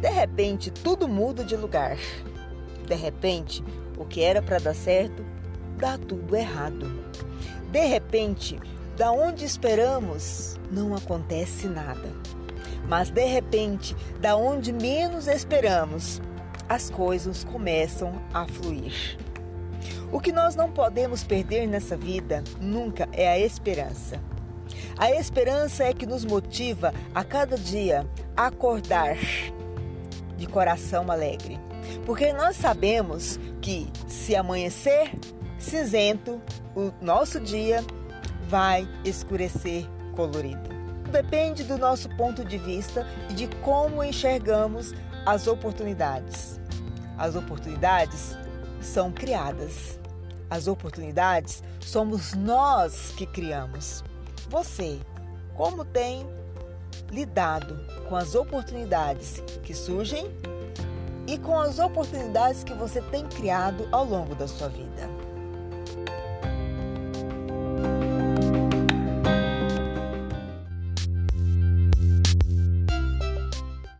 De repente, tudo muda de lugar. De repente, o que era para dar certo, dá tudo errado. De repente, da onde esperamos, não acontece nada. Mas de repente, da onde menos esperamos, as coisas começam a fluir. O que nós não podemos perder nessa vida nunca é a esperança. A esperança é que nos motiva a cada dia a acordar coração alegre. Porque nós sabemos que se amanhecer cinzento, o nosso dia vai escurecer colorido. Depende do nosso ponto de vista e de como enxergamos as oportunidades. As oportunidades são criadas. As oportunidades somos nós que criamos. Você, como tem lidado com as oportunidades que surgem e com as oportunidades que você tem criado ao longo da sua vida?